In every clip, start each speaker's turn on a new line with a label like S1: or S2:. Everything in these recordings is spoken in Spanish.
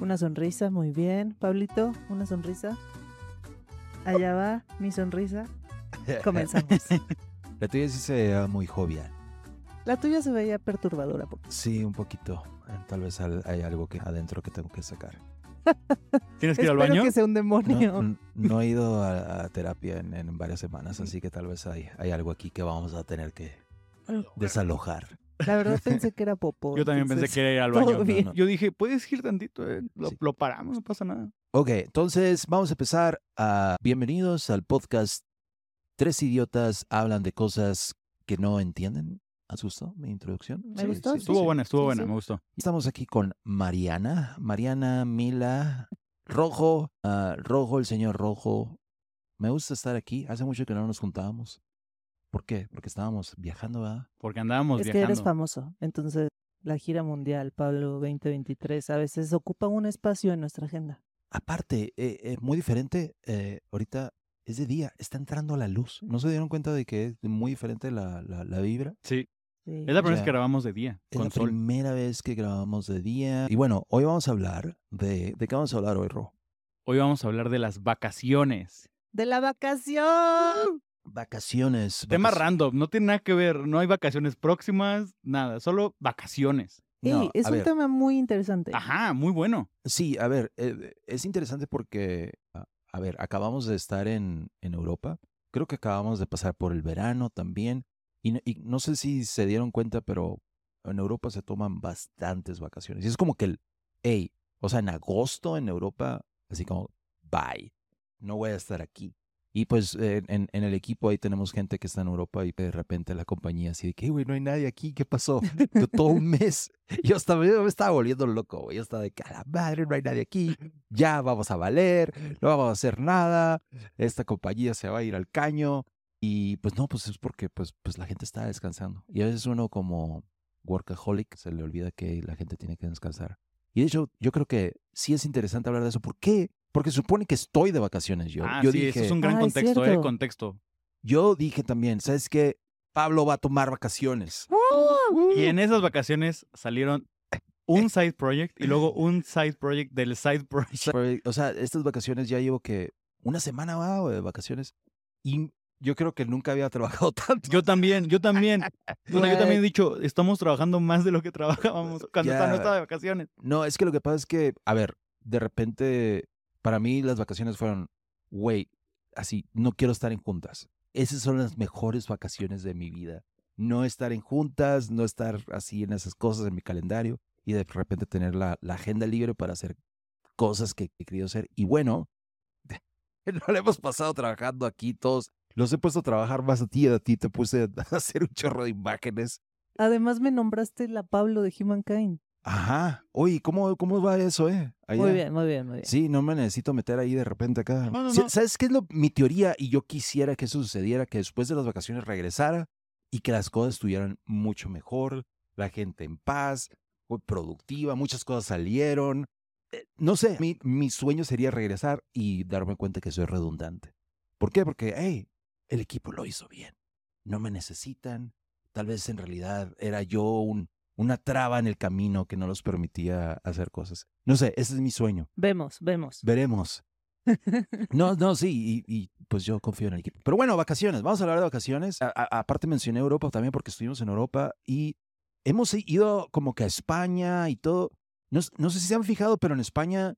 S1: Una sonrisa, muy bien. Pablito, una sonrisa. Allá va mi sonrisa. Comenzamos.
S2: La tuya sí se veía muy jovial.
S1: La tuya se veía perturbadora. porque-
S2: Sí, un poquito. Eh, Tal vez hay algo que adentro que tengo que sacar.
S3: ¿Tienes que ir al baño?
S1: que sea un demonio.
S2: No, he ido a, a terapia en, en varias semanas, así que tal vez hay, hay algo aquí que vamos a tener que desalojar.
S1: La verdad pensé que era popó.
S3: Yo también pensé que era ir al
S1: todo
S3: baño.
S1: bien.
S2: no.
S3: Yo dije, puedes ir tantito, eh, lo,
S2: Sí.
S3: lo paramos, no pasa nada.
S2: Ok, entonces vamos a empezar a... Bienvenidos al podcast Tres idiotas hablan de cosas que no entienden. ¿Has gustado mi introducción?
S1: Me gustó, sí,
S3: Estuvo buena, estuvo
S1: Sí,
S3: buena,
S1: sí.
S3: me gustó.
S2: Estamos aquí con Mariana, Mariana, Mila, Rojo, ah, Rojo, el señor Rojo. Me gusta estar aquí. Hace mucho que no nos juntábamos. ¿Por qué? Porque estábamos viajando, ¿verdad?
S3: Porque andábamos
S1: Es que
S3: viajando.
S1: eres famoso. Entonces, la gira mundial, Pablo 2023, a veces ocupa un espacio en nuestra agenda.
S2: Aparte, eh, eh, muy diferente. eh, ahorita es de día, está entrando la luz. ¿No se dieron cuenta de que es muy diferente la, la, la vibra?
S3: Sí,
S1: Sí.
S3: es la primera vez que grabamos de día,
S2: Es
S3: con
S2: la
S3: sol.
S2: primera vez que grabamos de día. Y bueno, hoy vamos a hablar de... ¿De qué vamos a hablar hoy, Rojo?
S3: Hoy vamos a hablar de las vacaciones.
S1: ¡De la vacación!
S2: Vacaciones.
S3: Tema random, no tiene nada que ver, no hay vacaciones próximas, nada, solo vacaciones.
S2: No,
S1: es un
S2: ver.
S1: tema muy interesante.
S3: Ajá, muy bueno.
S2: Sí, a ver, eh, es interesante porque, a, a ver, acabamos de estar en, en Europa. Creo que acabamos de pasar por el verano también. Y, no- y no sé si se dieron cuenta, pero en Europa se toman bastantes vacaciones. Y es como que el, hey, o sea, en agosto en Europa, así como, bye, no voy a estar aquí. Y pues en, en el equipo ahí tenemos gente que está en Europa y de repente la compañía así de que, "Hey, güey, no hay nadie aquí, ¿qué pasó? Yo todo un mes. Yo estaba, yo me estaba volviendo loco, güey. Yo estaba de que a la madre, no hay nadie aquí. Ya vamos a valer, no vamos a hacer nada. Esta compañía se va a ir al caño. Y pues no, pues es porque pues, pues la gente está descansando. Y a veces uno como workaholic se le olvida que la gente tiene que descansar. Y de hecho, yo creo que sí es interesante hablar de eso. ¿Por qué? Porque supone que estoy de vacaciones yo.
S3: ah,
S2: yo
S3: sí,
S2: dije,
S3: eso es un gran
S1: Ah,
S3: contexto, eh, contexto.
S2: yo dije también, ¿sabes qué? Pablo va a tomar vacaciones.
S3: Y en esas vacaciones salieron un side project y luego un side project del side project.
S2: O sea, estas vacaciones ya llevo que una semana va güey, de vacaciones y yo creo que nunca había trabajado tanto.
S3: Yo también, yo también. Bueno, yo también he dicho, estamos trabajando más de lo que trabajábamos cuando no estaba de vacaciones.
S2: No, es que lo que pasa es que, a ver, de repente, para mí las vacaciones fueron, güey, así, no quiero estar en juntas. Esas son las mejores vacaciones de mi vida. No estar en juntas, no estar así en esas cosas en mi calendario y de repente tener la, agenda libre para hacer cosas que he querido hacer. Y bueno, no le hemos pasado trabajando aquí todos. Los he puesto a trabajar más a ti y a ti te puse a hacer un chorro de imágenes.
S1: Además me nombraste la Pablo de Humankind.
S2: Ajá. Oye, ¿cómo, cómo va eso, eh?
S1: Muy bien, muy bien, muy bien.
S2: Sí, no me necesito meter ahí de repente acá.
S3: No, no, no.
S2: ¿Sabes qué es lo, mi teoría? Y yo quisiera que eso sucediera, que después de las vacaciones regresara y que las cosas estuvieran mucho mejor, la gente en paz, fue productiva, muchas cosas salieron. Eh, No sé, mi, mi sueño sería regresar y darme cuenta que soy redundante. ¿Por qué? Porque, hey, el equipo lo hizo bien. No me necesitan. Tal vez en realidad era yo un, una traba en el camino que no los permitía hacer cosas. No sé, ese es mi sueño.
S1: Vemos, vemos.
S2: Veremos. No, no, sí, y, y, pues yo confío en el equipo. Pero bueno, vacaciones, vamos a hablar de vacaciones. A- a- aparte mencioné Europa también porque estuvimos en Europa y hemos ido como que a España y todo. No, no sé si se han fijado, pero en España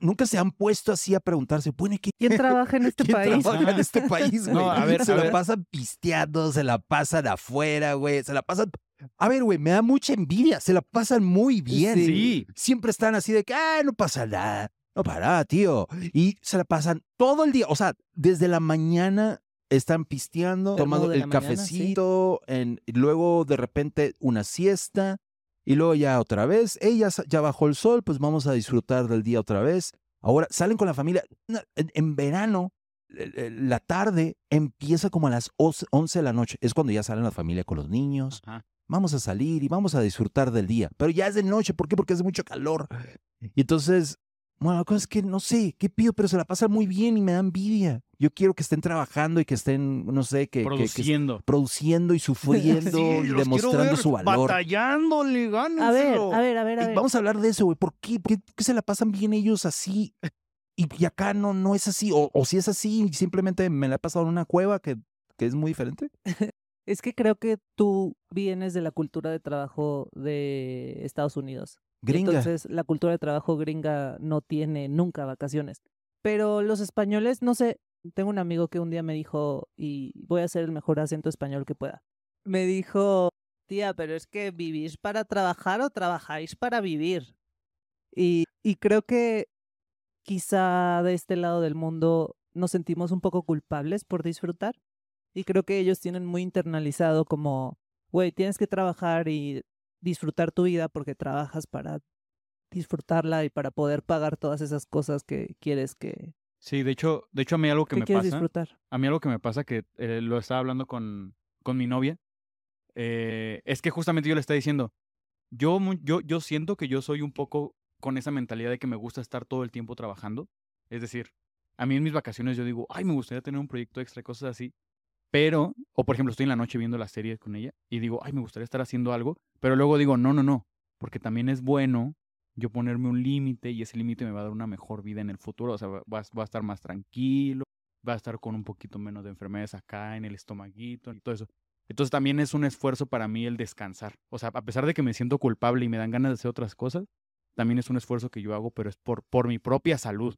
S2: nunca se han puesto así a preguntarse, bueno, ¿y ¿qué,
S1: ¿Quién trabaja en este
S2: ¿Quién
S1: país?
S2: trabaja en este país, güey?
S3: No, a ver,
S2: se
S3: a
S2: la
S3: ver.
S2: pasan pisteando, se la pasan afuera, güey, se la pasan... A ver, güey, me da mucha envidia, se la pasan muy bien.
S3: Sí.
S2: Siempre están así de que, ah, no pasa nada, no para tío. Y se la pasan todo el día, o sea, desde la mañana están pisteando, tomando el
S1: la mañana, sí.
S2: cafecito, en, luego de repente una siesta, y luego ya otra vez, ella ya bajó el sol, pues vamos a disfrutar del día otra vez. Ahora salen con la familia. En, verano, eh, eh, la tarde empieza como a las 11 de la noche. Es cuando ya salen la familia con los niños.
S3: Ajá.
S2: Vamos a salir y vamos a disfrutar del día. Pero ya es de noche. ¿Por qué? Porque hace mucho calor. Y entonces, Bueno, la cosa es que no sé, ¿qué pido? Pero se la pasan muy bien y me da envidia. Yo quiero que estén trabajando y que estén, no sé, que, que- que
S3: Produciendo.
S2: produciendo y sufriendo
S3: Sí,
S2: y demostrando
S3: ver
S2: su valor.
S3: Batallándole,
S1: A ver,
S3: gánenselo.
S1: a ver, a ver, a ver.
S2: Vamos a hablar de eso, güey. ¿Por qué? ¿Por qué, por qué se la pasan bien ellos así? Y, y acá no, no es así. O, o si es así, simplemente me la he pasado en una cueva que, que es muy diferente.
S1: Es que creo que tú vienes de la cultura de trabajo de Estados Unidos.
S2: Gringa.
S1: Entonces, la cultura de trabajo gringa no tiene nunca vacaciones. Pero los españoles, no sé, tengo un amigo que un día me dijo, y voy a hacer el mejor acento español que pueda. Me dijo, tía, pero es que vivís para trabajar o trabajáis para vivir. Y, y creo que quizá de este lado del mundo nos sentimos un poco culpables por disfrutar. Y creo que ellos tienen muy internalizado como, güey, tienes que trabajar y disfrutar tu vida porque trabajas para disfrutarla y para poder pagar todas esas cosas que quieres que,
S3: Sí, de hecho, de hecho a mí algo que
S1: que
S3: me pasa,
S1: disfrutar.
S3: a mí algo que me pasa que eh, lo estaba hablando con, con mi novia, eh, es que justamente yo le estaba diciendo, yo, yo, yo siento que yo soy un poco con esa mentalidad de que me gusta estar todo el tiempo trabajando. Es decir, a mí en mis vacaciones yo digo, ay, me gustaría tener un proyecto extra y cosas así. Pero, o por ejemplo, estoy en la noche viendo la serie con ella y digo, ay, me gustaría estar haciendo algo. Pero luego digo, no, no, no, porque también es bueno yo ponerme un límite y ese límite me va a dar una mejor vida en el futuro. O sea, va, va a- estar más tranquilo, va a estar con un poquito menos de enfermedades acá en el estomaguito y todo eso. Entonces también es un esfuerzo para mí el descansar. O sea, a pesar de que me siento culpable y me dan ganas de hacer otras cosas, también es un esfuerzo que yo hago, pero es por, por mi propia salud.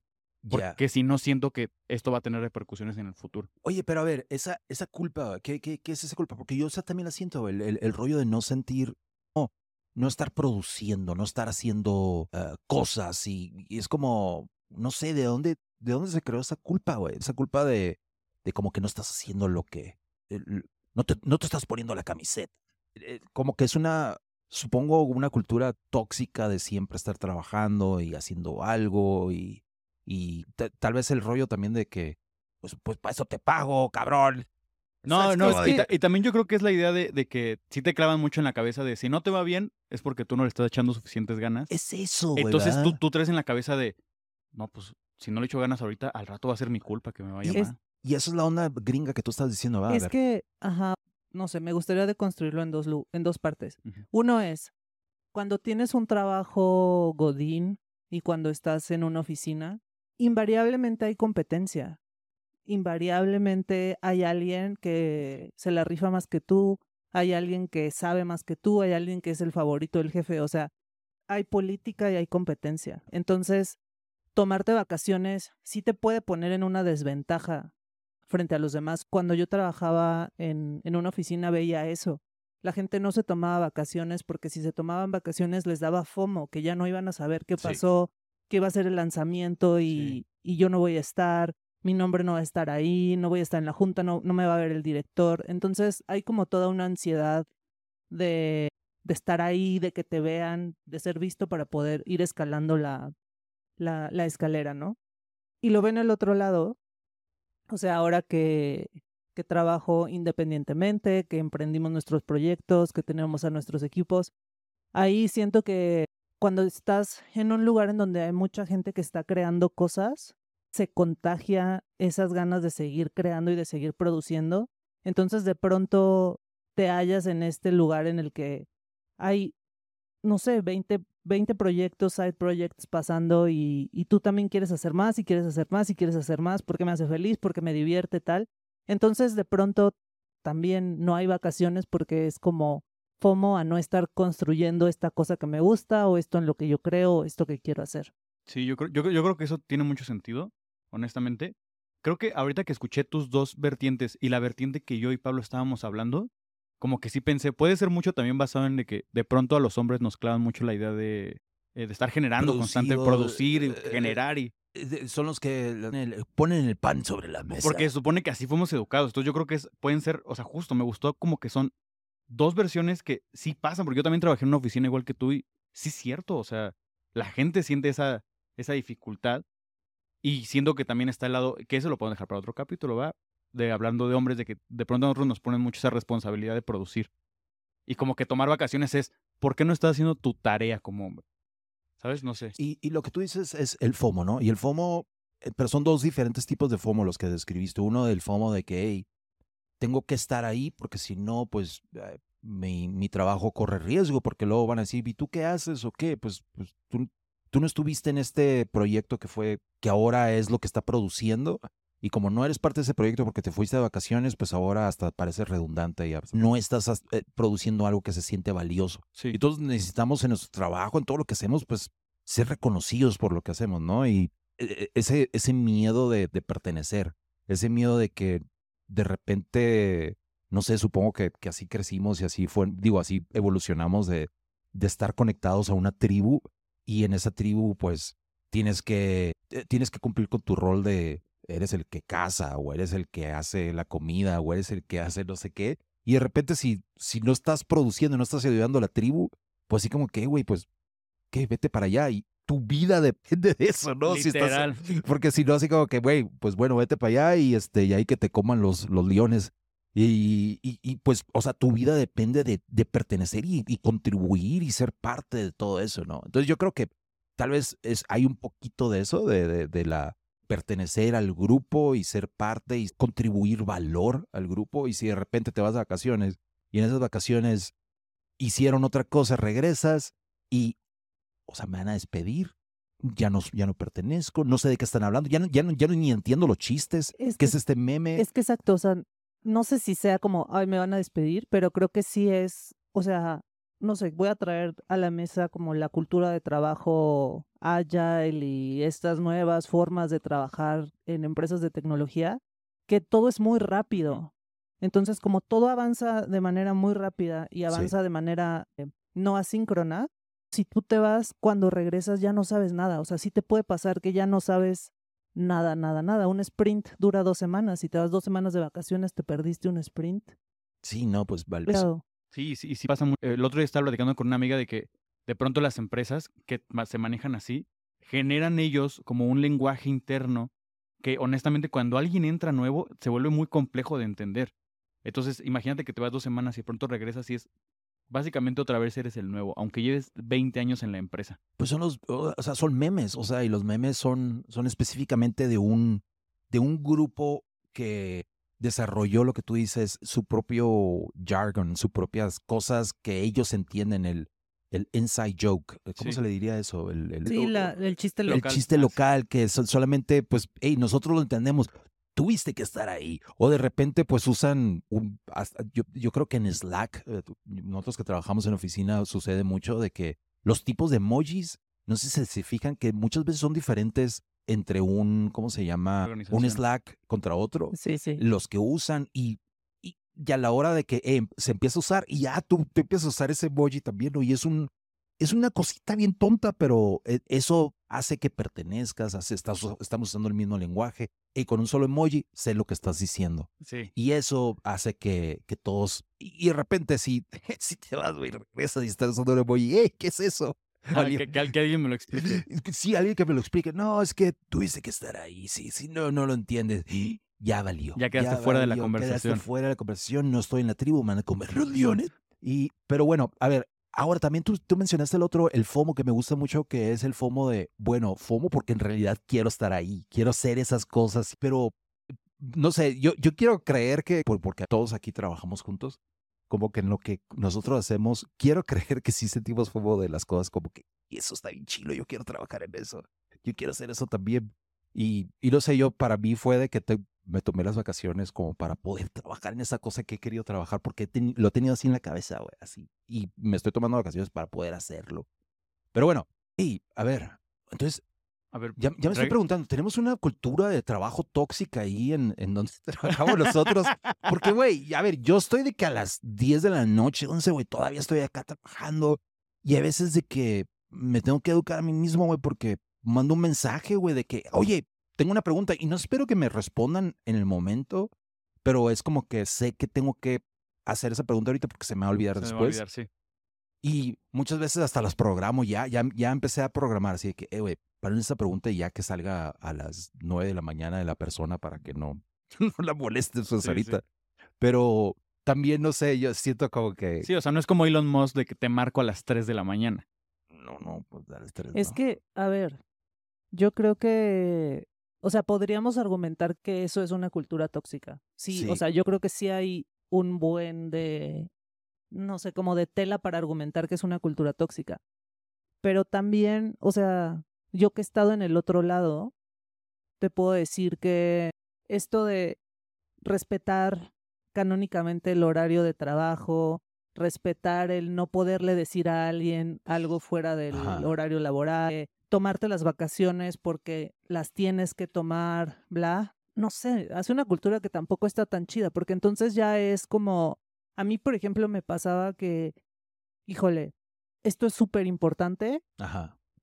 S3: Porque si no siento que esto va a tener repercusiones en el futuro.
S2: Oye, pero a ver, esa, esa culpa, ¿qué, qué, qué es esa culpa? Porque yo esa también la siento, el, el, el rollo de no sentir, no, no estar produciendo, no estar haciendo eh, cosas y, y es como, no sé, ¿de dónde, de dónde se creó esa culpa, güey? Esa culpa de, de como que no estás haciendo lo que, el- no, te, no te estás poniendo la camiseta. Eh, Como que es una, supongo, una cultura tóxica de siempre estar trabajando y haciendo algo y, y ta- tal vez el rollo también de que, pues, pues para eso te pago, cabrón.
S3: No,
S2: ¿Sabes
S3: no,
S2: cómo?
S3: y, ta- y también yo creo que es la idea de, de que si te clavan mucho en la cabeza de si no te va bien, es porque tú no le estás echando suficientes ganas.
S2: Es eso, güey.
S3: Entonces tú,
S2: ¿verdad?
S3: tú traes en la cabeza de, no, pues si no le echo ganas ahorita, al rato va a ser mi culpa que me vaya
S2: Y
S1: es-
S3: mal.
S2: Y eso es la onda gringa que tú estás diciendo, a
S1: es
S2: ver.
S1: que, ajá, no sé, me gustaría deconstruirlo en dos, en dos partes. Uno es, cuando tienes un trabajo godín y cuando estás en una oficina, invariablemente hay competencia. Invariablemente hay alguien que se la rifa más que tú, hay alguien que sabe más que tú, hay alguien que es el favorito del jefe, o sea, hay política y hay competencia. Entonces, tomarte vacaciones sí te puede poner en una desventaja frente a los demás. Cuando yo trabajaba en, en una oficina veía eso. La gente no se tomaba vacaciones porque si se tomaban vacaciones les daba FOMO, que ya no iban a saber qué
S2: Sí.
S1: Que iba a ser el lanzamiento y,
S3: Sí.
S1: y yo no voy a estar, mi nombre no va a estar ahí, no voy a estar en la junta, no, no me va a ver el director. Entonces hay como toda una ansiedad de, de estar ahí, de que te vean, de ser visto para poder ir escalando la, la, la escalera, ¿no? Y lo ven el otro lado, o sea, ahora que, que trabajo independientemente, que emprendimos nuestros proyectos, que tenemos a nuestros equipos, ahí siento que cuando estás en un lugar en donde hay mucha gente que está creando cosas, se contagia esas ganas de seguir creando y de seguir produciendo. Entonces de pronto te hallas en este lugar en el que hay, no sé, 20, 20 proyectos, side projects pasando y, y tú también quieres hacer más y quieres hacer más y quieres hacer más porque me hace feliz, porque me divierte tal. Entonces de pronto también no hay vacaciones porque es como FOMO a no estar construyendo esta cosa que me gusta o esto en lo que yo creo o esto que quiero hacer.
S3: Sí, yo creo, yo, yo creo que eso tiene mucho sentido, honestamente. Creo que ahorita que escuché tus dos vertientes y la vertiente que yo y Pablo estábamos hablando, como que sí pensé, puede ser mucho también basado en de que de pronto a los hombres nos clavan mucho la idea de, eh, de estar generando constante, producir, y
S2: eh,
S3: generar y...
S2: Eh, Son los que ponen el pan sobre la mesa.
S3: Porque se supone que así fuimos educados. Entonces yo creo que es, pueden ser, o sea, justo me gustó como que son dos versiones que sí pasan, porque yo también trabajé en una oficina igual que tú y sí es cierto, o sea, la gente siente esa, esa dificultad y siento que también está el lado, que eso lo podemos dejar para otro capítulo, ¿va? De hablando de hombres, de que de pronto a nosotros nos ponen mucho esa responsabilidad de producir. Y como que tomar vacaciones es, ¿por qué no estás haciendo tu tarea como hombre? ¿Sabes? No sé.
S2: Y, y lo que tú dices es el FOMO, ¿no? Y el FOMO, eh, pero son dos diferentes tipos de FOMO los que describiste. Uno del FOMO de que, hey, tengo que estar ahí porque si no, pues eh, mi, mi trabajo corre riesgo porque luego van a decir, ¿y tú qué haces o qué? Pues, pues tú, tú no estuviste en este proyecto que fue, que ahora es lo que está produciendo. Y como no eres parte de ese proyecto porque te fuiste de vacaciones, pues ahora hasta parece redundante. Ya no estás eh, produciendo algo que se siente valioso.
S3: Sí.
S2: Y todos necesitamos en nuestro trabajo, en todo lo que hacemos, pues ser reconocidos por lo que hacemos, ¿no? Y eh, ese, ese miedo de, de pertenecer, ese miedo de que de repente, no sé, supongo que, que así crecimos y así fue, digo, así evolucionamos de, de estar conectados a una tribu y en esa tribu, pues tienes que, eh, tienes que cumplir con tu rol de eres el que caza o eres el que hace la comida o eres el que hace no sé qué. Y de repente si, si no estás produciendo, no estás ayudando a la tribu, pues así como que, güey, pues, ¿qué? Vete para allá y tu vida depende de eso, ¿no? Si estás-
S3: Literal.
S2: porque si no, así como que, güey, pues bueno, vete para allá y este, y ahí que te coman los, los leones. Y, y, y, pues, o sea, tu vida depende de, de pertenecer y, y contribuir y ser parte de todo eso, ¿no? Entonces yo creo que tal vez es, hay un poquito de eso, de, de, de la pertenecer al grupo y ser parte y contribuir valor al grupo. Y si de repente te vas de vacaciones y en esas vacaciones hicieron otra cosa, regresas y, o sea, me van a despedir. Ya no, ya no pertenezco, no sé de qué están hablando, ya no, ya no, ya no ni entiendo los chistes.
S1: Es
S2: ¿Qué
S1: que-
S2: es este meme?
S1: Es que exacto, o sea, no sé si sea como, ay, me van a despedir, pero creo que sí es, o sea, no sé, voy a traer a la mesa como la cultura de trabajo agile y estas nuevas formas de trabajar en empresas de tecnología, que todo es muy rápido. Entonces, como todo avanza de manera muy rápida y avanza de manera eh, no asíncrona, si tú te vas, cuando regresas ya no sabes nada. O sea, sí te puede pasar que ya no sabes nada, nada, nada. Un sprint dura dos semanas. Si te vas dos semanas de vacaciones, te perdiste un sprint.
S2: Sí, no, pues vale.
S1: Pero
S3: Sí, sí, sí pasa mucho. El otro día estaba platicando con una amiga de que de pronto las empresas que se manejan así generan ellos como un lenguaje interno que honestamente cuando alguien entra nuevo se vuelve muy complejo de entender. Entonces, imagínate que te vas dos semanas y de pronto regresas y es básicamente otra vez eres el nuevo, aunque lleves 20 años en la empresa.
S2: Pues son los, o sea, son memes, o sea, y los memes son, son específicamente de un, de un grupo que desarrolló lo que tú dices, su propio jargon, sus propias cosas que ellos entienden, el, el inside joke. ¿Cómo
S3: Sí.
S2: se le diría eso? El, el-
S1: sí, la- el chiste
S2: el
S1: local.
S3: local.
S2: chiste local que so- solamente, pues, hey, nosotros lo entendemos. Tuviste que estar ahí. O de repente, pues usan un. hasta- yo, yo creo que en Slack, eh, nosotros que trabajamos en oficina, sucede mucho de que los tipos de emojis, no sé si se fijan que muchas veces son diferentes entre un, ¿cómo se llama? Un. Slack contra otro.
S1: Sí, sí.
S2: Los que usan y. Y y a la hora de que eh, se empieza a usar, y ya tú, tú empiezas a usar ese emoji también, ¿no? Y es un, es una cosita bien tonta, pero e- eso hace que pertenezcas, hace, estás, estamos usando el mismo lenguaje y con un solo emoji sé lo que estás diciendo.
S3: Sí.
S2: Y eso hace que, que todos, y, y de repente si, si te vas, güey, regresas y estás usando un emoji, ¡eh! ¿Qué es eso?
S3: Ah,
S2: Alguien-
S3: que, que al- que alguien me lo explique.
S2: Sí, alguien que me lo explique. No, es que tuviste que estar ahí. Sí, sí, no, no lo entiendes. Ya valió.
S3: Ya quedaste fuera de la
S2: valió,
S3: conversación.
S2: Quedaste fuera de la conversación. No estoy en la tribu, me van a comer los leones. Y, pero bueno, a ver, ahora también tú, tú mencionaste el otro, el FOMO, que me gusta mucho, que es el FOMO de, bueno, FOMO porque en realidad quiero estar ahí, quiero hacer esas cosas, pero no sé, yo, yo quiero creer que, por- porque todos aquí trabajamos juntos, como que en lo que nosotros hacemos, quiero creer que sí sentimos FOMO de las cosas, como que "Y eso está bien chilo, yo quiero trabajar en eso, yo quiero hacer eso también. Y, y no sé, yo para mí fue de que te- me tomé las vacaciones como para poder trabajar en esa cosa que he querido trabajar, porque he lo he tenido así en la cabeza, güey, así. Y me estoy tomando vacaciones para poder hacerlo. Pero bueno, y a ver, entonces
S3: A ver,
S2: ya, ya me estoy
S3: reg-
S2: preguntando, ¿tenemos una cultura de trabajo tóxica ahí en, en donde trabajamos nosotros? Porque, güey, a ver, yo estoy de que a las 10 de la noche, 11, güey, todavía estoy acá trabajando. Y hay veces de que me tengo que educar a mí mismo, güey, porque mando un mensaje, güey, de que, oye, tengo una pregunta y no espero que me respondan en el momento, pero es como que sé que tengo que hacer esa pregunta ahorita porque se me va a olvidar
S3: se me va a
S2: después.
S3: olvidar, sí.
S2: Y muchas veces hasta las programo ya, ya, ya empecé a programar, así de que, eh, güey, paren esta pregunta y ya que salga a las 9 de la mañana de la persona para que no, no la molestes pues
S3: Sí, sí.
S2: ahorita. Pero también, no sé, yo siento como que...
S3: Sí, o sea, no es como Elon Musk de que te marco a las 3 de la mañana.
S2: no, no, pues dar estrés.
S1: Es
S2: no.
S1: que, a ver, yo creo que, o sea, podríamos argumentar que eso es una cultura tóxica. Sí,
S2: Sí.
S1: o sea, yo creo que sí hay un buen de, no sé, como de tela para argumentar que es una cultura tóxica. Pero también, o sea, yo que he estado en el otro lado, te puedo decir que esto de respetar canónicamente el horario de trabajo, respetar el no poderle decir a alguien algo fuera del
S2: Ajá.
S1: horario laboral, tomarte las vacaciones porque las tienes que tomar, bla. No sé, hace una cultura que tampoco está tan chida, porque entonces ya es como, a mí, por ejemplo, me pasaba que, híjole, esto es súper importante,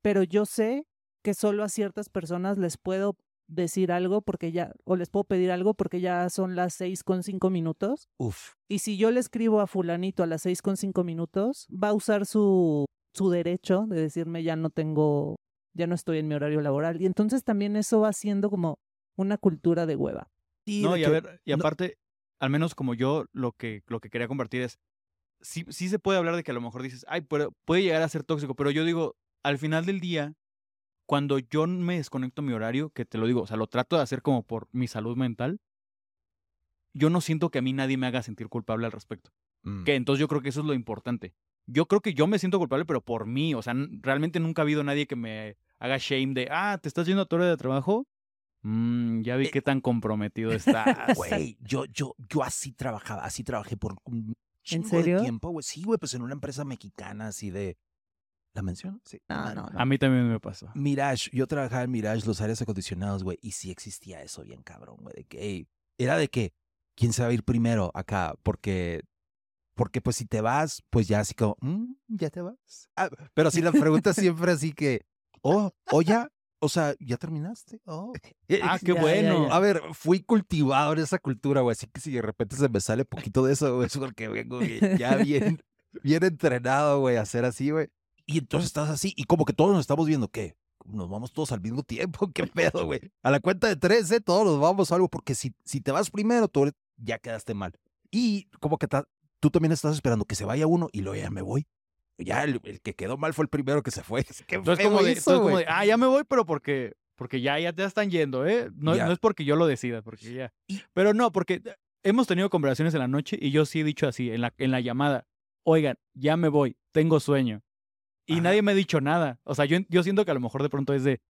S1: pero yo sé que solo a ciertas personas les puedo decir algo porque ya, o les puedo pedir algo porque ya son las seis con cinco minutos.
S2: Uf.
S1: Y si yo le escribo a fulanito a las seis con cinco minutos, va a usar su, su derecho de decirme ya no tengo, ya no estoy en mi horario laboral. Y entonces también eso va siendo como una cultura de hueva.
S2: Sí,
S3: No,
S2: de
S3: y a ver, y
S2: no-
S3: aparte, al menos como yo, lo que, lo que quería compartir es, sí, sí se puede hablar de que a lo mejor dices, ay, pero puede llegar a ser tóxico, pero yo digo, al final del día, cuando yo me desconecto mi horario, que te lo digo, o sea, lo trato de hacer como por mi salud mental, yo no siento que a mí nadie me haga sentir culpable al respecto.
S2: Mm.
S3: Que entonces yo creo que eso es lo importante. Yo creo que yo me siento culpable, pero por mí. O sea, realmente nunca ha habido nadie que me haga shame de, ah, ¿te estás yendo a tu hora de trabajo? Mm, ya vi
S2: Eh,
S3: qué tan comprometido estás.
S2: Güey, yo, yo, yo así trabajaba, así trabajé por un chingo
S1: serio?
S2: de tiempo, güey. Sí, güey, pues en una empresa mexicana así de... ¿La menciono? Sí.
S1: No, no,
S3: a mí también me pasó.
S2: Mirage, yo trabajaba en Mirage, los aires acondicionados, güey, y sí existía eso bien cabrón, güey, de que, ey, era de que, ¿quién se va a ir primero acá? Porque, porque pues si te vas, pues ya así como, "Mm, ya te vas. Ah, pero si la pregunta siempre así que, oh, oh, ya, o sea, ¿ya terminaste? Oh.
S3: Ah, qué
S1: Ya,
S3: bueno.
S1: ya.
S2: A ver, fui cultivado en esa cultura, güey, así que si de repente se me sale poquito de eso, güey, es porque vengo bien- ya bien, bien entrenado, güey, a hacer así, güey. Y entonces estás así, y como que todos nos estamos viendo, ¿qué? Nos vamos todos al mismo tiempo, ¿qué pedo, güey? A la cuenta de tres, ¿eh? Todos nos vamos a algo, porque si, si te vas primero, tú ya quedaste mal. Y como que tú también estás esperando que se vaya uno y luego ya me voy. Ya el, el que quedó mal fue el primero que se fue. Qué
S3: Entonces como, de,
S2: hizo,
S3: entonces como
S2: güey.
S3: de, ah, ya me voy, pero porque, porque ya, ya te están yendo, ¿eh? No, es porque yo lo decida, porque ya.
S2: Y-
S3: Pero no, porque eh, hemos tenido conversaciones en la noche y yo sí he dicho así, en la, en la llamada, oigan, ya me voy, tengo sueño. Y
S2: Ajá.
S3: nadie me ha dicho nada. O sea, yo, yo siento que a lo mejor de pronto es de,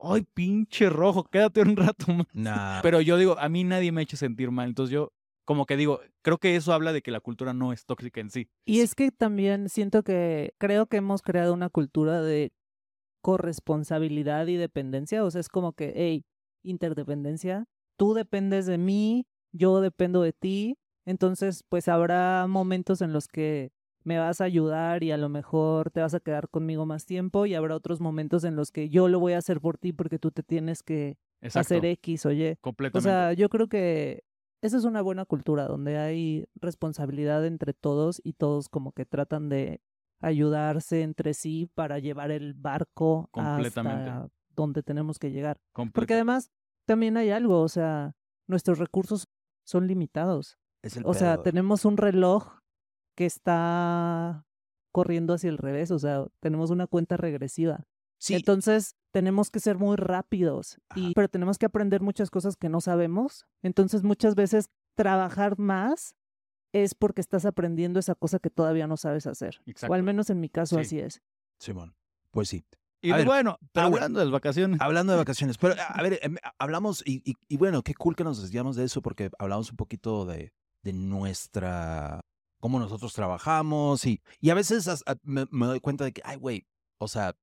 S3: ay, pinche rojo, quédate un rato más.
S2: Nah,
S3: Pero yo digo, a mí nadie me ha hecho sentir mal. Entonces yo, como que digo, creo que eso habla de que la cultura no es tóxica en sí.
S1: Y es que también siento que creo que hemos creado una cultura de corresponsabilidad y dependencia. O sea, es como que, hey, interdependencia, tú dependes de mí, yo dependo de ti. Entonces, pues habrá momentos en los que me vas a ayudar y a lo mejor te vas a quedar conmigo más tiempo y habrá otros momentos en los que yo lo voy a hacer por ti porque tú te tienes que
S3: Exacto.
S1: hacer X, oye. O
S3: completamente.
S1: sea, yo creo que esa es una buena cultura donde hay responsabilidad entre todos y todos como que tratan de ayudarse entre sí para llevar el barco hasta donde tenemos que llegar. Porque además también hay algo, o sea, nuestros recursos son limitados.
S2: es el
S1: O sea, tenemos un reloj que está corriendo hacia el revés, o sea, tenemos una cuenta regresiva.
S2: Sí,
S1: Entonces, tenemos que ser muy rápidos, y, pero tenemos que aprender muchas cosas que no sabemos. Entonces, muchas veces trabajar más es porque estás aprendiendo esa cosa que todavía no sabes hacer. O
S3: Exacto.
S1: al menos en mi caso
S3: Sí.
S1: así es.
S2: Simón. Pues sí.
S3: Y
S2: ver,
S3: bueno,
S2: pero bueno.
S3: hablando de vacaciones.
S2: Hablando de vacaciones, pero a ver, em, hablamos, y, y- y bueno, qué cool que nos desviamos de eso, porque hablamos un poquito de, de nuestra, cómo nosotros trabajamos, y, y a veces as- a- me, me doy cuenta de que, ay, güey, o sea,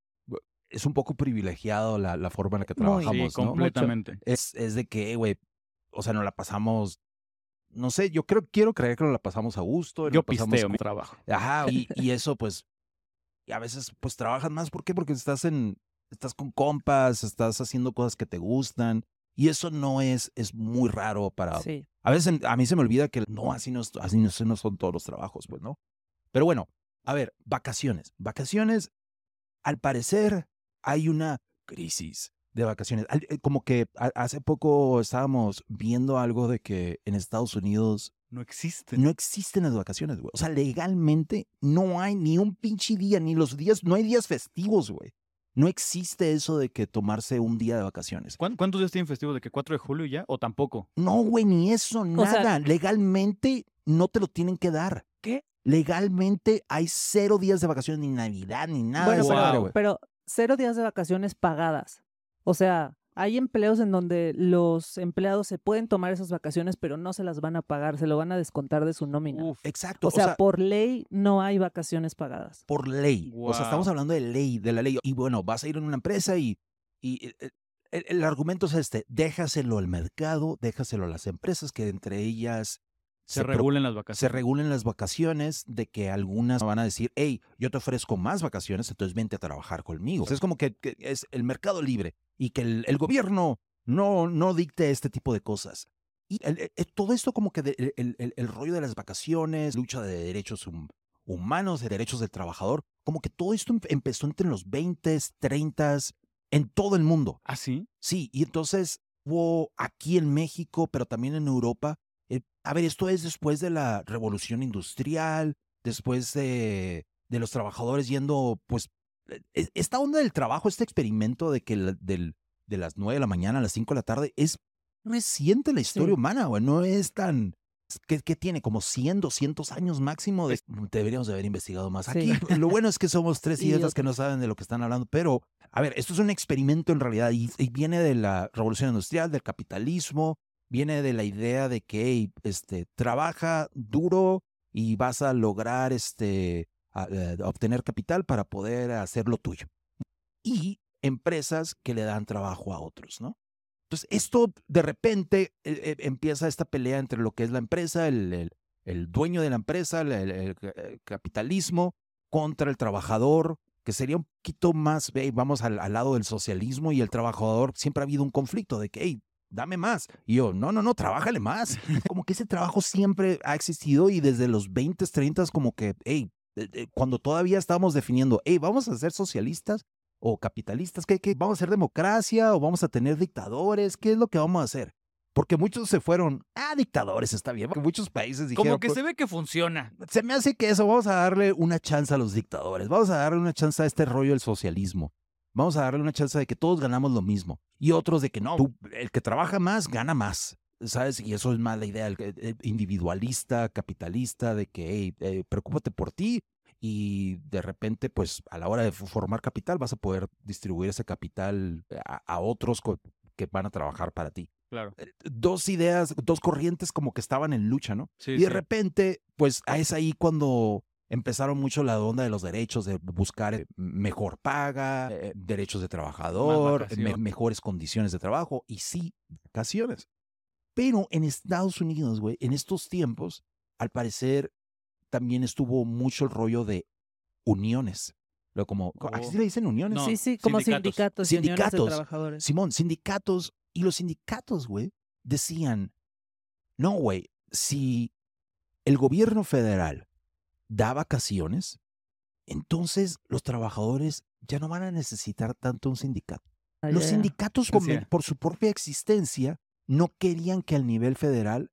S2: es un poco privilegiado la, la forma en la que trabajamos,
S3: sí,
S2: ¿no?
S3: completamente.
S2: Es, es de que, güey, o sea, nos la pasamos, no sé, yo creo, quiero creer que nos la pasamos a gusto.
S3: Yo
S2: pasamos
S3: pisteo
S2: con-
S3: mi trabajo.
S2: Ajá, y, y eso pues, y a veces pues trabajas más, ¿por qué? Porque estás en, estás con compas, estás haciendo cosas que te gustan, y eso no es, es muy raro para,
S1: Sí.
S2: a veces a mí se me olvida que no, así no, así no, no son todos los trabajos, pues, ¿no? Pero bueno, a ver, vacaciones, vacaciones, al parecer hay una crisis de vacaciones, eh, como que hace poco estábamos viendo algo de que en Estados Unidos
S3: No existen.
S2: No existen las vacaciones, güey. O sea, legalmente no hay ni un pinche día, ni los días, no hay días festivos, güey. No existe eso de que tomarse un día de vacaciones.
S3: ¿Cuán- ¿Cuántos días tienen festivos? ¿De que 4 de julio ya? ¿O tampoco?
S2: No, güey, ni eso,
S1: sea-
S2: nada. Legalmente no te lo tienen que dar.
S1: ¿Qué?
S2: Legalmente hay cero días de vacaciones, ni Navidad, ni nada
S1: Bueno,
S2: de
S3: pero-.
S1: Pero cero días de vacaciones pagadas. O sea, hay empleos en donde los empleados se pueden tomar esas vacaciones, pero no se las van a pagar, se lo van a descontar de su nómina.
S3: Uf.
S2: Exacto.
S1: o sea, por ley no hay vacaciones pagadas.
S2: por ley. O sea, estamos hablando de ley, de la ley. Y bueno, vas a ir en una empresa y, y eh, el, el argumento es este, déjaselo al mercado, déjaselo a las empresas que entre ellas
S3: Se,
S2: pro-
S3: regulen las
S2: se
S3: vacaciones.
S2: regulen las vacaciones, de que algunas van a decir, hey, yo te ofrezco más vacaciones, entonces vente a trabajar conmigo. O sea, es como que, que es el mercado libre y que el, el gobierno no, no dicte este tipo de cosas. Y el- el- todo esto como que de- el, el- rollo de las vacaciones, lucha de derechos hum- humanos, de derechos del trabajador, como que todo esto em- empezó entre los 20, 30, en todo el mundo.
S3: ¿Ah, sí?
S2: Sí, y entonces hubo aquí en México, pero también en Europa. A ver, esto es después de la revolución industrial, después de, de los trabajadores yendo, pues, eh, e- esta onda del trabajo, este experimento de que la- del, de las 9 de la mañana a las 5 de la tarde es reciente en la historia
S1: Sí.
S2: humana, güey, no es tan... ¿Qué, qué tiene? ¿Como 100, 200 años máximo? De, deberíamos de haber investigado más.
S1: Sí.
S2: Aquí lo bueno es que somos tres idiotas que no saben de lo que están hablando, pero a ver, esto es un experimento en realidad y, y viene de la revolución industrial, del capitalismo, viene de la idea de que hey, este, trabaja duro y vas a lograr este, eh, obtener capital para poder hacer lo tuyo. Y empresas que le dan trabajo a otros, ¿no? Entonces, esto de repente eh, eh, empieza esta pelea entre lo que es la empresa, el, el- dueño de la empresa, el, el- el ca- el capitalismo, contra el trabajador, que sería un poquito más, ve, vamos al, lado del socialismo y el trabajador, siempre ha habido un conflicto de que, hey, dame más. Y yo, no, no, no, trabájale más. Como que ese trabajo siempre ha existido y desde los 20, 30, como que, hey, cuando todavía estábamos definiendo, hey, vamos a ser socialistas o capitalistas, ¿qué, qué? ¿Vamos a hacer democracia o vamos a tener dictadores? ¿Qué es lo que vamos a hacer? Porque muchos se fueron, ah, dictadores, está bien. Porque muchos países dijeron,
S3: Como que
S2: "Pues,
S3: se ve que funciona.
S2: se me hace que eso, vamos a darle una chance a los dictadores, vamos a darle una chance a este rollo del socialismo, vamos a darle una chance de que todos ganamos lo mismo y otros de que no, tú, el que trabaja más gana más, ¿sabes? Y eso es más la idea el, el individualista, capitalista, de que, hey, eh, preocúpate por ti y de repente, pues a la hora de formar capital vas a poder distribuir ese capital a, a otros que van a trabajar para ti.
S3: Claro.
S2: Eh, Dos ideas, dos corrientes como que estaban en lucha, ¿no?
S3: Sí,
S2: Y de
S3: sí.
S2: repente, pues es ahí cuando empezaron mucho la onda de los derechos, de buscar eh, mejor paga, eh, derechos de trabajador, eh, me- mejores condiciones de trabajo y sí, vacaciones. Pero en Estados Unidos, güey, en estos tiempos, al parecer también estuvo mucho el rollo de uniones. Lo como, aquí
S3: Oh.
S2: sí le dicen uniones.
S3: No,
S1: sí, sí, como
S3: sindicatos.
S1: sindicatos, y uniones de
S2: Sindicatos.
S1: trabajadores.
S2: Simón, sindicatos. Y los sindicatos, güey, decían, no, güey, si el gobierno federal da vacaciones, entonces los trabajadores ya no van a necesitar tanto un sindicato. Los sindicatos, por, su propia existencia, no querían que al nivel federal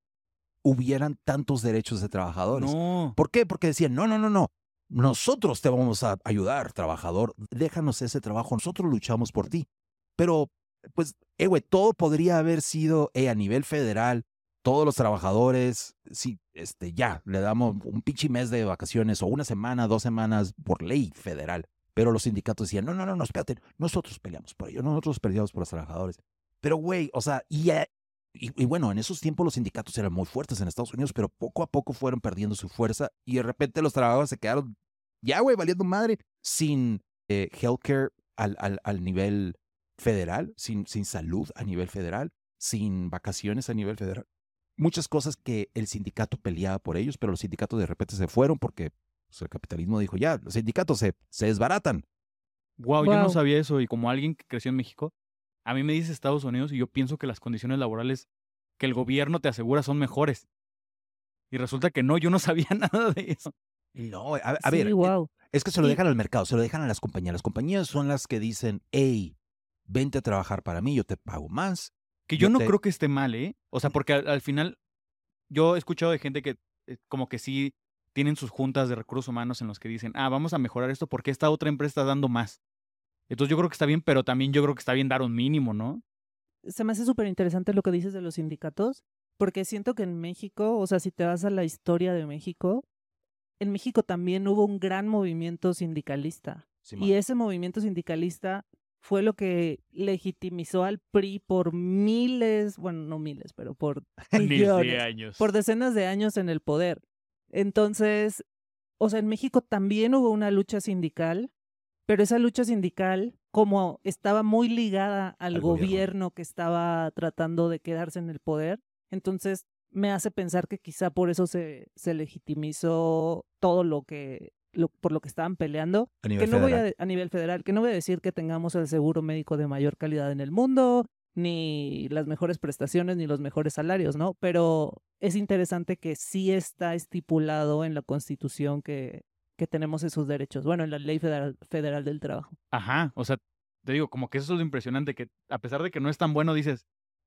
S2: hubieran tantos derechos de trabajadores.
S3: No.
S2: ¿Por qué? Porque decían, no, no, no, no. Nosotros te vamos a ayudar, trabajador. Déjanos ese trabajo. Nosotros luchamos por ti. Pero, pues, eh, güey, todo podría haber sido eh, a nivel federal. Todos los trabajadores, sí, este, ya, le damos un pinche mes de vacaciones o una semana, dos semanas por ley federal. Pero los sindicatos decían, no, no, no, no, espérate, nosotros peleamos por ello, nosotros peleamos por los trabajadores. Pero, güey, o sea, y, eh, y, y bueno, en esos tiempos los sindicatos eran muy fuertes en Estados Unidos, pero poco a poco fueron perdiendo su fuerza y de repente los trabajadores se quedaron, ya, güey, valiendo madre, sin eh, healthcare al, al, al nivel federal, sin, sin salud a nivel federal, sin vacaciones a nivel federal. Muchas cosas que el sindicato peleaba por ellos, pero los sindicatos de repente se fueron porque pues, el capitalismo dijo, ya, los sindicatos se, se desbaratan.
S3: Wow, yo no sabía eso. Y como alguien que creció en México, a mí me dice Estados Unidos y yo pienso que las condiciones laborales que el gobierno te asegura son mejores. Y resulta que no, yo no sabía nada de eso.
S2: No, a, a
S1: Sí,
S2: ver, eh,
S1: wow.
S2: Es que se lo
S1: Y-
S2: dejan al mercado, se lo dejan a las compañías. Las compañías son las que dicen, hey, vente a trabajar para mí, yo te pago más.
S3: Que yo,
S2: Yo
S3: no
S2: te-
S3: creo que esté mal, ¿eh? O sea, porque al, al final yo he escuchado de gente que eh, como que sí tienen sus juntas de recursos humanos en los que dicen, ah, vamos a mejorar esto porque esta otra empresa está dando más. Entonces yo creo que está bien, pero también yo creo que está bien dar un mínimo, ¿no?
S1: Se me hace súper interesante lo que dices de los sindicatos, porque siento que en México, o sea, si te vas a la historia de México, en México también hubo un gran movimiento sindicalista. Y ese movimiento sindicalista fue lo que legitimizó al PRI por miles, bueno, no miles, pero por millones,
S3: años.
S1: por decenas de años en el poder. Entonces, o sea, en México también hubo una lucha sindical, pero esa lucha sindical, como estaba muy ligada al,
S2: Al gobierno.
S1: gobierno que estaba tratando de quedarse en el poder, entonces me hace pensar que quizá por eso se, se legitimizó todo lo que, lo, por lo que estaban peleando
S2: A nivel
S1: que no voy a, a nivel federal, que no voy a decir que tengamos el seguro médico de mayor calidad en el mundo, ni las mejores prestaciones, ni los mejores salarios, ¿no? Pero es interesante que sí está estipulado en la Constitución que, que tenemos esos derechos. Bueno, en la Ley Federal, Federal del Trabajo.
S3: Ajá, o sea, te digo, como que eso es lo impresionante, que a pesar de que no es tan bueno, dices,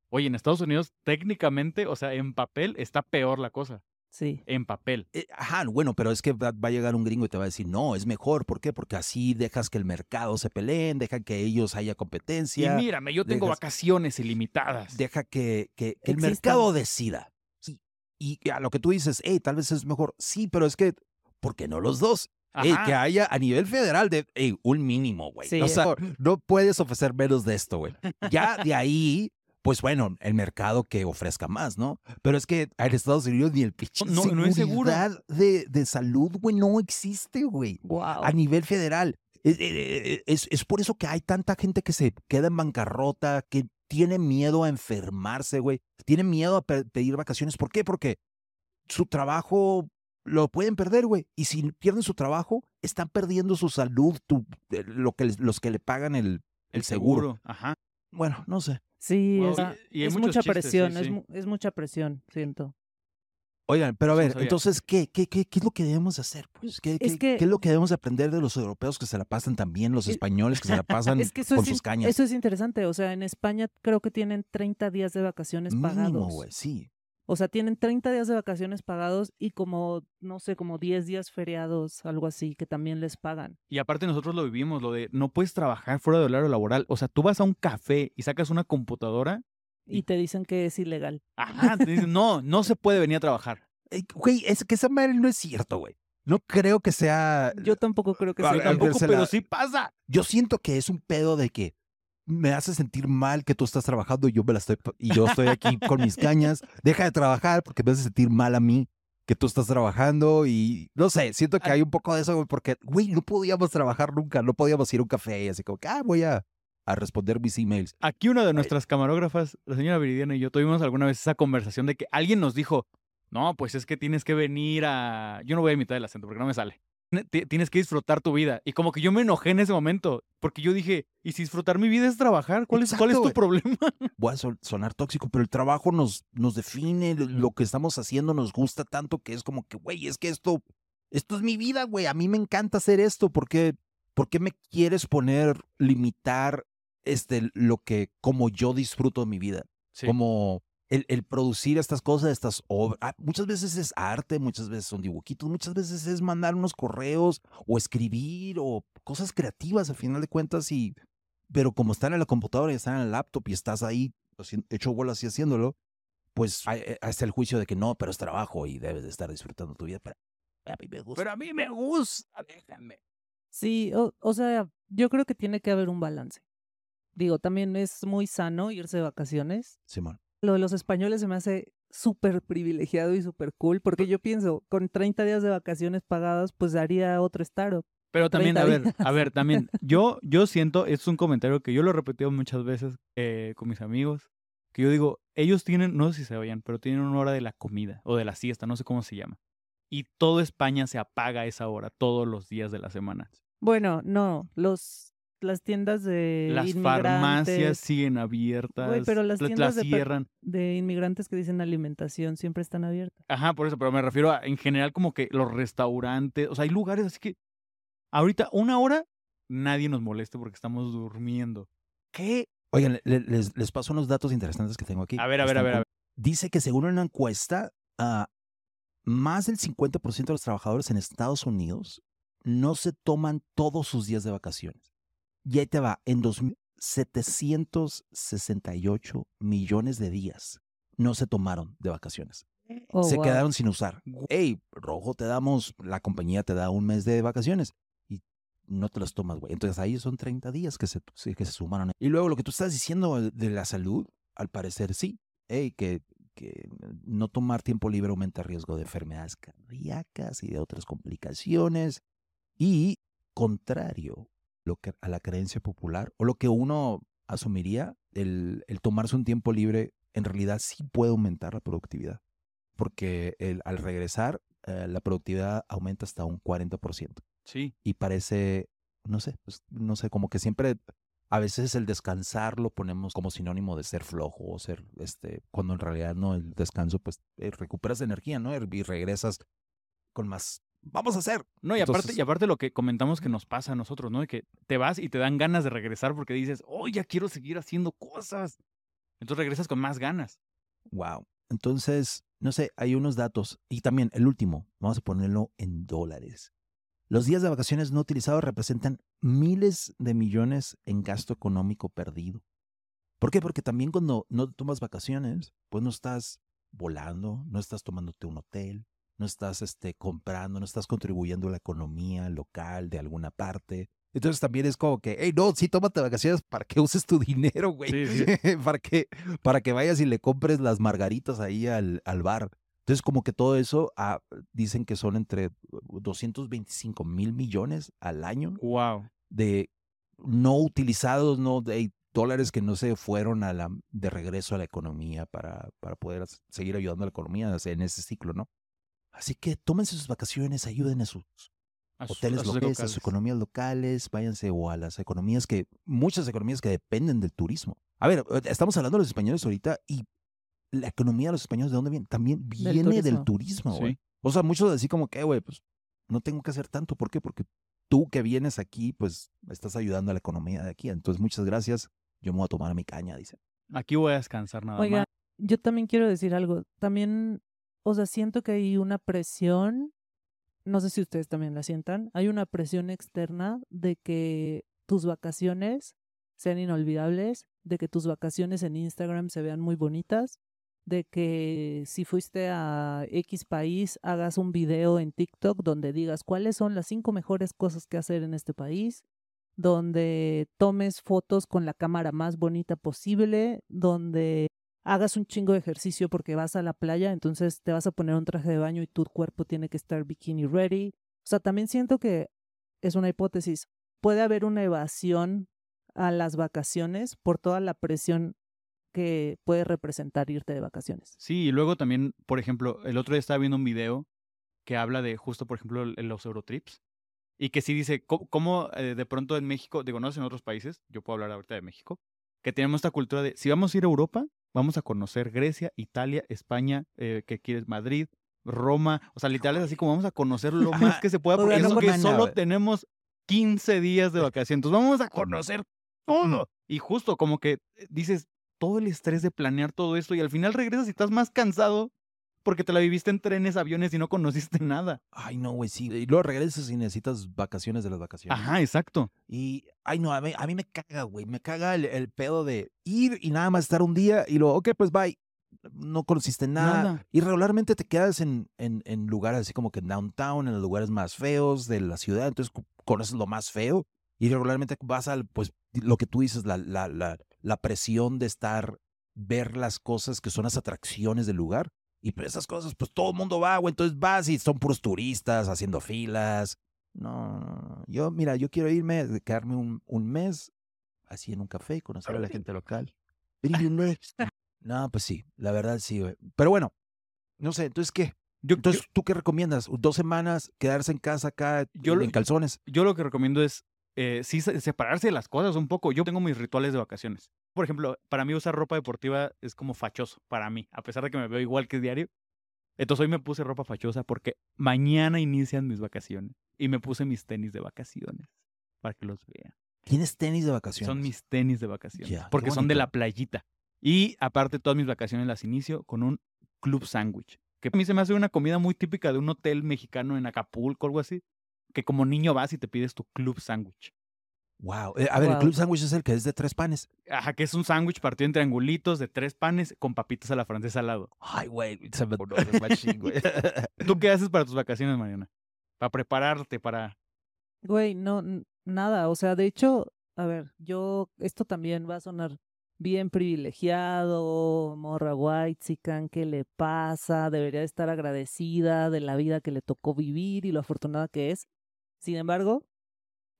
S3: oye, en Estados Unidos técnicamente, o sea, en papel está peor la cosa,
S1: Sí.
S3: en papel.
S2: Eh, Ajá, bueno, pero es que va, va a llegar un gringo y te va a decir, no, es mejor. ¿Por qué? Porque así dejas que el mercado se peleen, deja que ellos haya competencia,
S3: y mírame, yo tengo
S2: dejas-
S3: vacaciones ilimitadas.
S2: deja que, que- que el mercado decida. Sí. Y a lo que tú dices, hey, tal vez es mejor. Sí, pero es que, ¿por qué no los dos? Ey, que haya a nivel federal de ey, un mínimo, güey.
S1: Sí,
S2: o sea, no puedes ofrecer menos de esto, güey. Ya de ahí, pues bueno, el mercado que ofrezca más, ¿no? Pero es que en Estados Unidos ni el pinche
S3: No, no es seguro.
S2: de, de salud, güey, no existe, güey.
S1: Wow.
S2: A nivel federal. Es, eh, es- es por eso que hay tanta gente que se queda en bancarrota, que tiene miedo a enfermarse, güey. Tiene miedo a pe- pedir vacaciones. ¿Por qué? Porque su trabajo lo pueden perder, güey. Y si pierden su trabajo, están perdiendo su salud, tu- lo que los que le pagan el, el seguro.
S3: Ajá.
S2: Bueno, no sé.
S1: Sí,
S3: Wow,
S1: es,
S3: y- y hay
S1: es
S3: muchos
S1: mucha
S3: chistes, sí,
S1: presión, Es, mu- es mucha presión, siento.
S2: Oigan, pero a
S3: no
S2: ver, entonces, ¿qué, qué, qué, qué es lo que debemos hacer? Pues, ¿qué,
S1: Es
S2: qué-
S1: que-
S2: qué es lo que debemos aprender de los europeos que se la pasan también, los
S1: Es-
S2: españoles que se la pasan
S1: Es que
S2: con
S1: es,
S2: sus cañas?
S1: eso es interesante. O sea, en España creo que tienen 30 días de vacaciones
S2: Mínimo,
S1: pagados.
S2: güey, sí.
S1: O sea, tienen 30 días de vacaciones pagados y como, no sé, como 10 días feriados, algo así, que también les pagan.
S3: Y aparte nosotros lo vivimos, lo de no puedes trabajar fuera del horario laboral. O sea, tú vas a un café y sacas una computadora.
S1: Y te dicen que es ilegal.
S3: Ajá, te dicen, no, no se puede venir a trabajar.
S2: Ey, Güey, es que esa madre no es cierto, güey. No creo que sea.
S1: Yo tampoco creo que sea.
S3: Tampoco, pero
S2: la-
S3: sí pasa.
S2: Yo siento que es un pedo de que me hace sentir mal que tú estás trabajando y yo me la estoy y yo estoy aquí con mis cañas. Deja de trabajar porque me hace sentir mal a mí que tú estás trabajando y no sé, siento que hay un poco de eso, porque, güey, no podíamos trabajar nunca, no podíamos ir a un café y así como que, ah, voy a, a responder mis emails.
S3: Aquí una de nuestras camarógrafas, la señora Viridiana y yo, tuvimos alguna vez esa conversación de que alguien nos dijo, no, pues es que tienes que venir a... Yo no voy a imitar el acento porque no me sale. Ti- Tienes que disfrutar tu vida. Y como que yo me enojé en ese momento, porque yo dije, ¿y si disfrutar mi vida es trabajar? ¿Cuál es, cuál es tu problema?
S2: Voy a son- sonar tóxico, pero el trabajo nos, nos define, lo- que estamos haciendo nos gusta tanto que es como que, güey, es que esto, esto es mi vida, güey, a mí me encanta hacer esto, ¿por qué, por qué me quieres poner, limitar este, lo que, como yo disfruto de mi vida? Como el, el producir estas cosas, estas obras. ah, Muchas veces es arte, muchas veces son dibujitos, muchas veces es mandar unos correos o escribir o cosas creativas al final de cuentas y... Pero como están en la computadora y están en el laptop y estás ahí hecho bolas y haciéndolo, pues hay, eh, el juicio de que no, pero es trabajo y debes de estar disfrutando tu vida. Pero a mí me gusta.
S3: Pero a mí me gusta, déjame.
S1: Sí, o, o sea, yo creo que tiene que haber un balance. Digo, también es muy sano irse de vacaciones.
S2: Simón.
S1: Lo de los españoles se me hace súper privilegiado y súper cool, porque yo pienso, con 30 días de vacaciones pagadas, pues haría otro startup.
S3: Pero también, a
S1: 30
S3: ver, a ver, también, yo, yo siento, es un comentario que yo lo he repetido muchas veces eh, con mis amigos, que yo digo, ellos tienen, no sé si se oían, pero tienen una hora de la comida o de la siesta, no sé cómo se llama. Y toda España se apaga a esa hora, todos los días de la semana.
S1: Bueno, no, los las tiendas de
S3: Las farmacias siguen abiertas,
S1: pero las
S3: la-
S1: tiendas de per-
S3: cierran.
S1: de inmigrantes que dicen alimentación siempre están abiertas.
S3: Ajá, por eso, pero me refiero a, en general, como que los restaurantes, o sea, hay lugares así que ahorita, una hora, nadie nos moleste porque estamos durmiendo. ¿Qué?
S2: Oigan, le- les, les paso unos datos interesantes que tengo aquí.
S3: A ver, a ver, a ver, a ver.
S2: Dice que según una encuesta ah, más del 50% de los trabajadores en Estados Unidos no se toman todos sus días de vacaciones. Y ahí te va, en 768 millones de días no se tomaron de vacaciones.
S1: Oh,
S2: se
S1: wow.
S2: quedaron sin usar. Hey, rojo, te damos, la compañía te da un mes de vacaciones y no te las tomas, güey. Entonces ahí son 30 días que se, que se sumaron. Y luego lo que tú estás diciendo de la salud, al parecer sí. Hey, que, que no tomar tiempo libre aumenta el riesgo de enfermedades cardíacas y de otras complicaciones. Y contrario lo que, a la creencia popular o lo que uno asumiría, el, el tomarse un tiempo libre en realidad sí puede aumentar la productividad porque el- al regresar eh, la productividad aumenta hasta un 40%
S3: Sí.
S2: y parece, no sé, pues, no sé, como que siempre, a veces el descansar lo ponemos como sinónimo de ser flojo o ser, este, cuando en realidad no, el descanso, pues eh, recuperas energía, ¿no? Y regresas con más, vamos a hacer.
S3: No, y aparte,
S2: Entonces-
S3: y aparte lo que comentamos que nos pasa a nosotros, ¿no? De que te vas y te dan ganas de regresar porque dices, oh, ya quiero seguir haciendo cosas. Entonces regresas con más ganas.
S2: Wow. Entonces, no sé, hay unos datos. Y también el último, vamos a ponerlo en dólares. Los días de vacaciones no utilizados representan miles de millones en gasto económico perdido. ¿Por qué? Porque también cuando no tomas vacaciones, pues no estás volando, no estás tomándote un hotel, no estás este, comprando, no estás contribuyendo a la economía local de alguna parte. Entonces también es como que, hey, no, sí, tómate vacaciones para que uses tu dinero, güey.
S3: Sí, sí.
S2: para, que, para que vayas y le compres las margaritas ahí al, al bar. Entonces, como que todo eso ah, dicen que son entre 225 mil millones al año
S3: Wow.
S2: de no utilizados, no de dólares que no se fueron a la, de regreso a la economía para, para poder seguir ayudando a la economía en ese ciclo, ¿no? Así que tómense sus vacaciones, ayuden a sus hoteles locales, a sus economías locales, váyanse o a las economías que, muchas economías que dependen del turismo. A ver, eh, estamos hablando de los españoles ahorita y la economía de los españoles, ¿de dónde viene? También viene del turismo, güey.
S3: Sí.
S2: O sea, muchos así como que, güey, pues no tengo que hacer tanto. ¿Por qué? Porque tú que vienes aquí, pues estás ayudando a la economía de aquí. Entonces, muchas gracias. Yo me voy a tomar mi caña, dice.
S3: Aquí voy a descansar nada
S1: Oiga,
S3: más.
S1: yo también quiero decir algo. También, o sea, siento que hay una presión, no sé si ustedes también la sientan, hay una presión externa de que tus vacaciones sean inolvidables, de que tus vacaciones en Instagram se vean muy bonitas, de que si fuiste a X país hagas un video en TikTok donde digas cuáles son las cinco mejores cosas que hacer en este país, donde tomes fotos con la cámara más bonita posible, donde hagas un chingo de ejercicio porque vas a la playa, entonces te vas a poner un traje de baño y tu cuerpo tiene que estar bikini ready. O sea, también siento que es una hipótesis. Puede haber una evasión a las vacaciones por toda la presión que puede representar irte de vacaciones.
S3: Sí, y luego también, por ejemplo, el otro día estaba viendo un video que habla de justo, por ejemplo, los Eurotrips. Y que sí dice cómo, eh, de pronto en México, digo, no sé en otros países, yo puedo hablar ahorita de México, que tenemos esta cultura de, si vamos a ir a Europa, vamos a conocer Grecia, Italia, España, eh, que quieres Madrid, Roma, o sea, literal es así como vamos a conocer lo más que se pueda, porque, que
S2: nada,
S3: solo tenemos 15 días de vacaciones, entonces vamos a conocer todo. Y justo como que eh, dices, todo el estrés de planear todo esto y al final regresas y estás más cansado porque te la viviste en trenes, aviones y no conociste nada.
S2: Ay, no, güey, sí. Y luego regresas y necesitas vacaciones de las vacaciones.
S3: Ajá, exacto.
S2: Y, ay, no, a mí, a mí me caga, güey. Me caga el, el pedo de ir y nada más estar un día y luego, ok, pues bye. No conociste nada.
S3: Nada.
S2: Y regularmente te quedas en, en, en lugares así como que en downtown, en los lugares más feos de la ciudad. Entonces co- conoces lo más feo. Y regularmente vas al, pues, lo que tú dices, la, la, la, la presión de estar, ver las cosas que son las atracciones del lugar. Y pues esas cosas, pues todo el mundo va, güey. Entonces vas y son puros turistas haciendo filas. No. Yo, mira, yo quiero irme, quedarme un, un mes así en un café y conocer a la gente local. No, pues sí, la verdad sí, güey. Pero bueno, no sé, entonces, ¿qué?
S3: Yo,
S2: Entonces, ¿tú qué recomiendas? ¿Dos semanas, quedarse en casa acá
S3: Yo
S2: en
S3: lo-
S2: calzones?
S3: yo, yo lo que recomiendo es eh, sí se- separarse de las cosas un poco. Yo tengo mis rituales de vacaciones. Por ejemplo, para mí usar ropa deportiva es como fachoso, para mí, a pesar de que me veo igual que diario. Entonces hoy me puse ropa fachosa porque mañana inician mis vacaciones y me puse mis tenis de vacaciones para que los vean.
S2: ¿Tienes tenis de vacaciones?
S3: Son mis tenis de vacaciones.
S2: Qué
S3: porque son de la playita. Y aparte, todas mis vacaciones las inicio con un club sándwich. Que a mí se me hace una comida muy típica de un hotel mexicano en Acapulco o algo así. Que como niño vas y te pides tu club sándwich.
S2: Wow. Eh, a ver, el club sándwich es el que es de tres panes.
S3: Ajá, que es un sándwich partido en triangulitos de tres panes con papitas a la francesa al lado.
S2: Ay, güey, se me machín, güey.
S3: ¿Tú qué haces para tus vacaciones, Mariana? Para prepararte, para...
S1: Güey, no, nada. O sea, de hecho, a ver, yo, esto también va a sonar bien privilegiado, morra white, ¿qué le pasa? Debería de estar agradecida de la vida que le tocó vivir y lo afortunada que es. Sin embargo,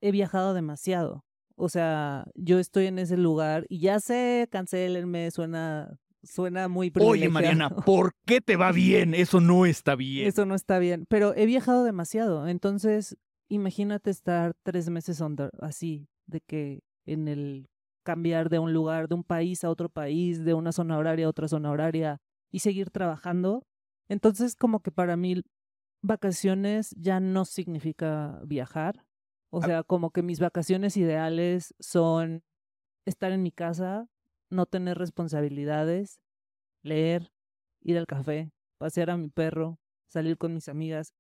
S1: he viajado demasiado. O sea, yo estoy en ese lugar y ya sé, cancelenme, suena, suena muy
S3: Oye, Mariana. ¿por qué te va bien? Eso no está bien.
S1: Eso no está bien, pero he viajado demasiado, entonces imagínate estar tres meses under, así, de que en el cambiar de un lugar, de un país a otro país, de una zona horaria a otra zona horaria y seguir trabajando. Entonces, como que para mí vacaciones ya no significa viajar. O
S2: Ah.
S1: sea, como que mis vacaciones ideales son estar en mi casa, no tener responsabilidades, leer, ir al café, pasear a mi perro, salir con mis amigas,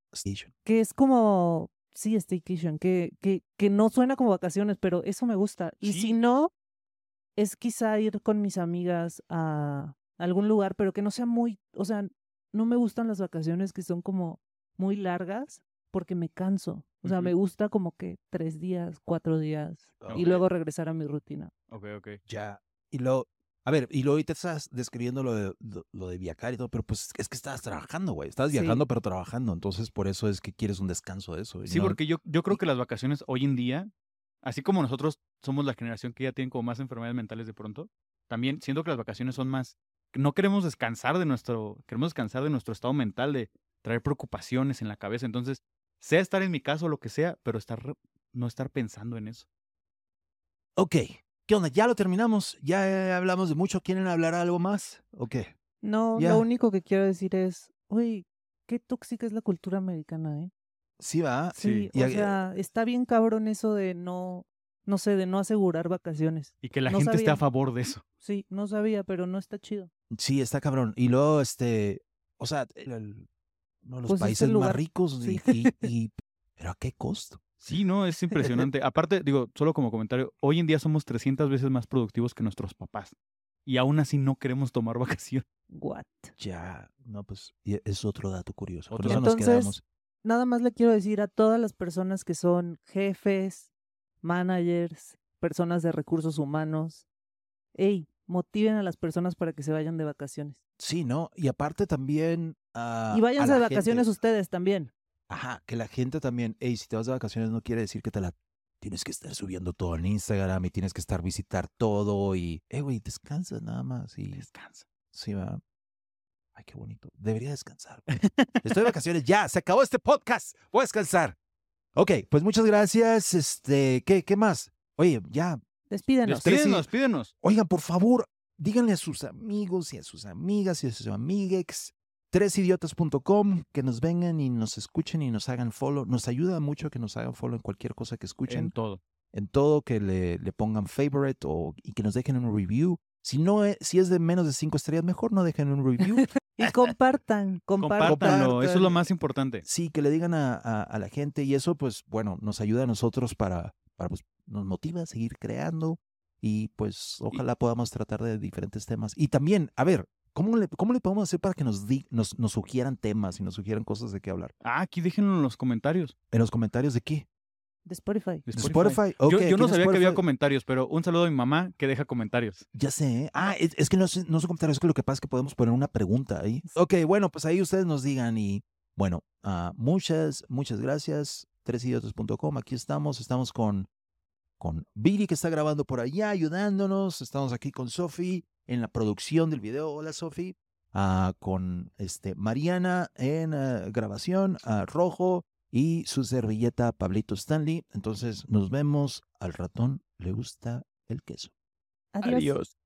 S1: que es como, sí, staycation, que, que, que no suena como vacaciones, pero eso me gusta. Y
S3: Sí.
S1: si no, es quizá ir con mis amigas a algún lugar, pero que no sea muy, o sea, no me gustan las vacaciones que son como muy largas porque me canso. O sea, me gusta como que tres días, cuatro días y luego regresar a mi rutina.
S3: Ok, ok.
S2: Ya. Y luego, a ver, y luego ahorita estás describiendo lo de, lo, lo de viajar y todo, pero pues es que estabas trabajando, güey. Estabas
S1: Sí.
S2: viajando, pero trabajando. Entonces, por eso es que quieres un descanso de eso.
S3: Sí,
S2: no-
S3: porque yo, yo creo que las vacaciones hoy en día, así como nosotros somos la generación que ya tienen como más enfermedades mentales de pronto, también siento que las vacaciones son más, no queremos descansar de nuestro, queremos descansar de nuestro estado mental, de traer preocupaciones en la cabeza. Entonces, sea estar en mi casa o lo que sea, pero estar, no estar pensando en eso.
S2: Ok. ¿Qué onda? Ya lo terminamos. Ya hablamos de mucho. ¿Quieren hablar algo más? Ok.
S1: No,
S2: Ya.
S1: lo único que quiero decir es, uy, qué tóxica es la cultura americana, ¿eh?
S2: Sí, va.
S1: Sí,
S2: Y
S1: o sea, está bien cabrón eso de no, no sé, de no asegurar vacaciones.
S3: Y que la
S1: No
S3: gente esté a
S1: sabía.
S3: favor de eso.
S1: Sí, no sabía, pero no está chido.
S2: Sí, está cabrón. Y luego, este, o sea, el- el- uno de los
S1: Pues
S2: países más ricos y,
S1: sí.
S2: y- y- pero a qué costo.
S3: Sí, no, es impresionante. Aparte, digo, solo como comentario, hoy en día somos 300 veces más productivos que nuestros papás. Y aún así no queremos tomar vacaciones.
S1: What?
S2: Ya, no, pues y es otro dato curioso. Por
S3: Otro
S2: eso
S3: dato.
S2: nos quedamos.
S1: Entonces, nada más le quiero decir a todas las personas que son jefes, managers, personas de recursos humanos, hey, motiven a las personas para que se vayan de vacaciones.
S2: Sí, ¿no? Y aparte también. Ah,
S1: y
S2: a
S1: váyanse
S2: la
S1: de vacaciones
S2: gente-
S1: ustedes también.
S2: Ajá, que la gente también, hey, si te vas de vacaciones no quiere decir que te la tienes que estar subiendo todo en Instagram y tienes que estar visitar todo y, eh, güey, descansa nada más y
S3: Descansa.
S2: sí va. Ay, qué bonito. Debería descansar. Estoy de vacaciones ya, se acabó este podcast. Voy a descansar. Ok, pues muchas gracias. Este, ¿qué, qué más? Oye, ya,
S1: Despídenos.
S3: Despídenos, pídenos.
S2: Oigan, por favor, díganle a sus amigos y a sus amigas y a sus amigues, tresidiotas.com, que nos vengan y nos escuchen y nos hagan follow. Nos ayuda mucho que nos hagan follow en cualquier cosa que escuchen,
S3: En
S2: en,
S3: todo.
S2: todo, que le, le pongan favorite o, y que nos dejen un review. Si no es, si es de menos de cinco estrellas, mejor no dejen un review.
S1: Y compartan, compartan.
S3: Compártanlo, eso es lo más importante.
S2: sí, que le digan a, a- a la gente y eso, pues, bueno, nos ayuda a nosotros para, para pues, nos motiva a seguir creando y pues ojalá podamos tratar de diferentes temas. Y también, a ver, ¿cómo le, cómo le podemos hacer para que nos, di- nos, nos sugieran temas y nos sugieran cosas de qué hablar?
S3: Ah, aquí déjenlo en los comentarios.
S2: En los comentarios de qué?
S1: De Spotify.
S3: de
S2: Spotify.
S3: Yo no sabía que había comentarios, pero un saludo a mi mamá que deja comentarios.
S2: Ya sé. ¿eh? Ah, es, es que no, no son comentarios, es que lo que pasa es que podemos poner una pregunta ahí. Ok, bueno, pues ahí ustedes nos digan y bueno, ah, muchas, muchas gracias. Tresidiotas.com, aquí estamos, estamos con, con Viri que está grabando por allá, ayudándonos. Estamos aquí con Sofi en la producción del video. Hola, Sofi. Ah, con este, Mariana en ah, grabación, a Rojo y su servilleta Pablito Stanley. Entonces nos vemos. Al ratón le gusta el queso.
S1: Adiós.
S3: Adiós.